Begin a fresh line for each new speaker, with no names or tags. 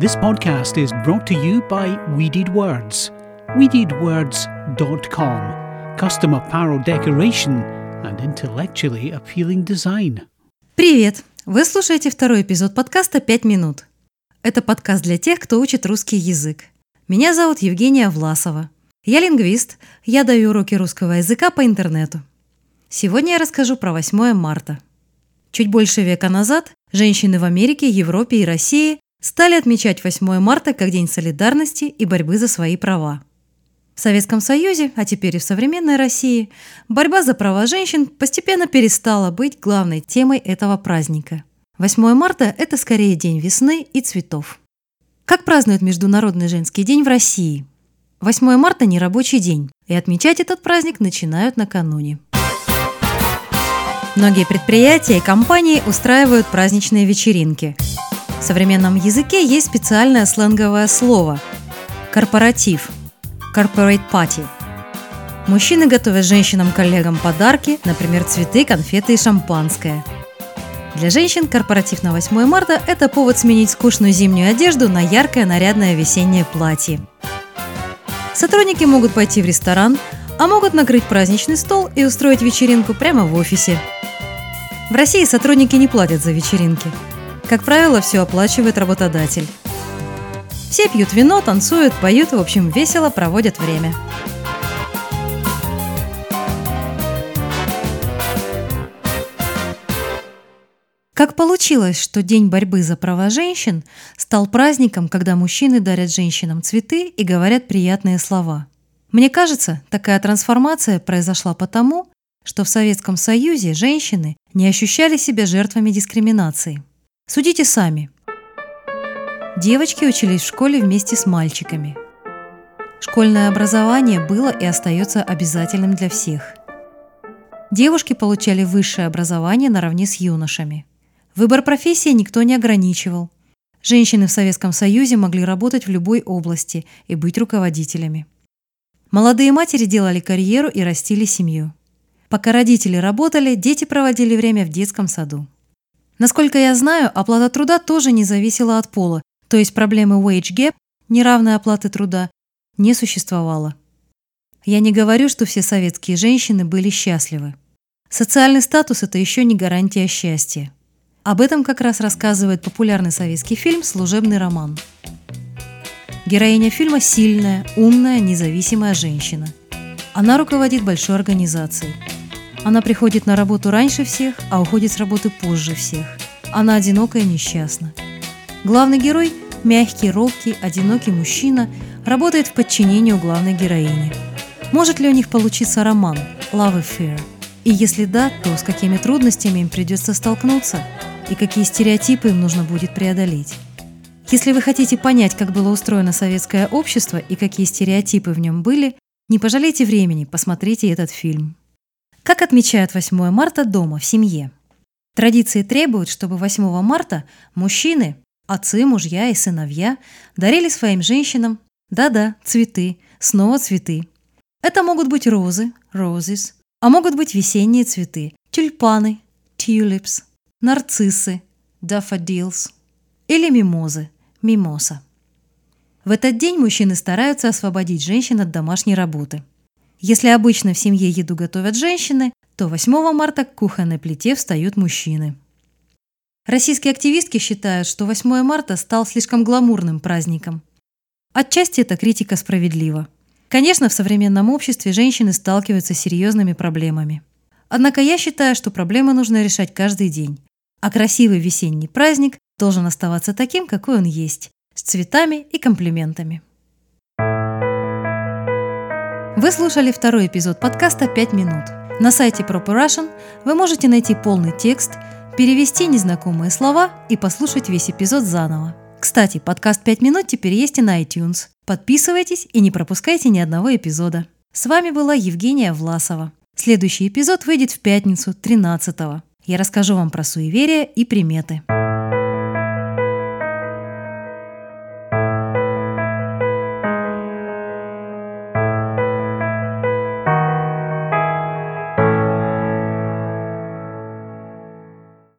This podcast is brought to you by Weeded Words. WeededWords.com. Custom apparel decoration and intellectually appealing design.
Привет! Вы слушаете второй эпизод подкаста «Пять минут». Это подкаст для тех, кто учит русский язык. Меня зовут Евгения Власова. Я лингвист, я даю уроки русского языка по интернету. Сегодня я расскажу про 8 марта. Чуть больше века назад женщины в Америке, Европе и России стали отмечать 8 марта как День солидарности и борьбы за свои права. В Советском Союзе, а теперь и в современной России, борьба за права женщин постепенно перестала быть главной темой этого праздника. 8 марта – это скорее день весны и цветов. Как празднуют Международный женский день в России? 8 марта – не рабочий день, и отмечать этот праздник начинают накануне. Многие предприятия и компании устраивают праздничные вечеринки. В современном языке есть специальное сленговое слово – корпоратив – corporate party. Мужчины готовят женщинам-коллегам подарки, например, цветы, конфеты и шампанское. Для женщин корпоратив на 8 марта – это повод сменить скучную зимнюю одежду на яркое нарядное весеннее платье. Сотрудники могут пойти в ресторан, а могут накрыть праздничный стол и устроить вечеринку прямо в офисе – в России сотрудники не платят за вечеринки. Как правило, все оплачивает работодатель. Все пьют вино, танцуют, поют, в общем, весело проводят время. Как получилось, что День борьбы за права женщин стал праздником, когда мужчины дарят женщинам цветы и говорят приятные слова? Мне кажется, такая трансформация произошла потому, что в Советском Союзе женщины не ощущали себя жертвами дискриминации. Судите сами. Девочки учились в школе вместе с мальчиками. Школьное образование было и остается обязательным для всех. Девушки получали высшее образование наравне с юношами. Выбор профессии никто не ограничивал. Женщины в Советском Союзе могли работать в любой области и быть руководителями. Молодые матери делали карьеру и растили семью. Пока родители работали, дети проводили время в детском саду. Насколько я знаю, оплата труда тоже не зависела от пола, то есть проблемы wage gap, неравной оплаты труда, не существовало. Я не говорю, что все советские женщины были счастливы. Социальный статус – это еще не гарантия счастья. Об этом как раз рассказывает популярный советский фильм «Служебный роман». Героиня фильма – сильная, умная, независимая женщина. Она руководит большой организацией – она приходит на работу раньше всех, а уходит с работы позже всех. Она одинока и несчастна. Главный герой – мягкий, робкий, одинокий мужчина, работает в подчинении у главной героини. Может ли у них получиться роман «Love Affair»? И если да, то с какими трудностями им придется столкнуться и какие стереотипы им нужно будет преодолеть? Если вы хотите понять, как было устроено советское общество и какие стереотипы в нем были, не пожалейте времени, посмотрите этот фильм. Как отмечают 8 марта дома, в семье? Традиции требуют, чтобы 8 марта мужчины, отцы, мужья и сыновья дарили своим женщинам, да-да, цветы, снова цветы. Это могут быть розы, roses, а могут быть весенние цветы, тюльпаны, tulips, нарциссы, daffodils или мимозы, мимоса. В этот день мужчины стараются освободить женщин от домашней работы – если обычно в семье еду готовят женщины, то 8 марта к кухонной плите встают мужчины. Российские активистки считают, что 8 марта стал слишком гламурным праздником. Отчасти эта критика справедлива. Конечно, в современном обществе женщины сталкиваются с серьезными проблемами. Однако я считаю, что проблемы нужно решать каждый день. А красивый весенний праздник должен оставаться таким, какой он есть, с цветами и комплиментами. Вы слушали второй эпизод подкаста «5 минут». На сайте Proper Russian вы можете найти полный текст, перевести незнакомые слова и послушать весь эпизод заново. Кстати, подкаст «5 минут» теперь есть и на iTunes. Подписывайтесь и не пропускайте ни одного эпизода. С вами была Евгения Власова. Следующий эпизод выйдет в пятницу, 13 -го. Я расскажу вам про суеверия и приметы.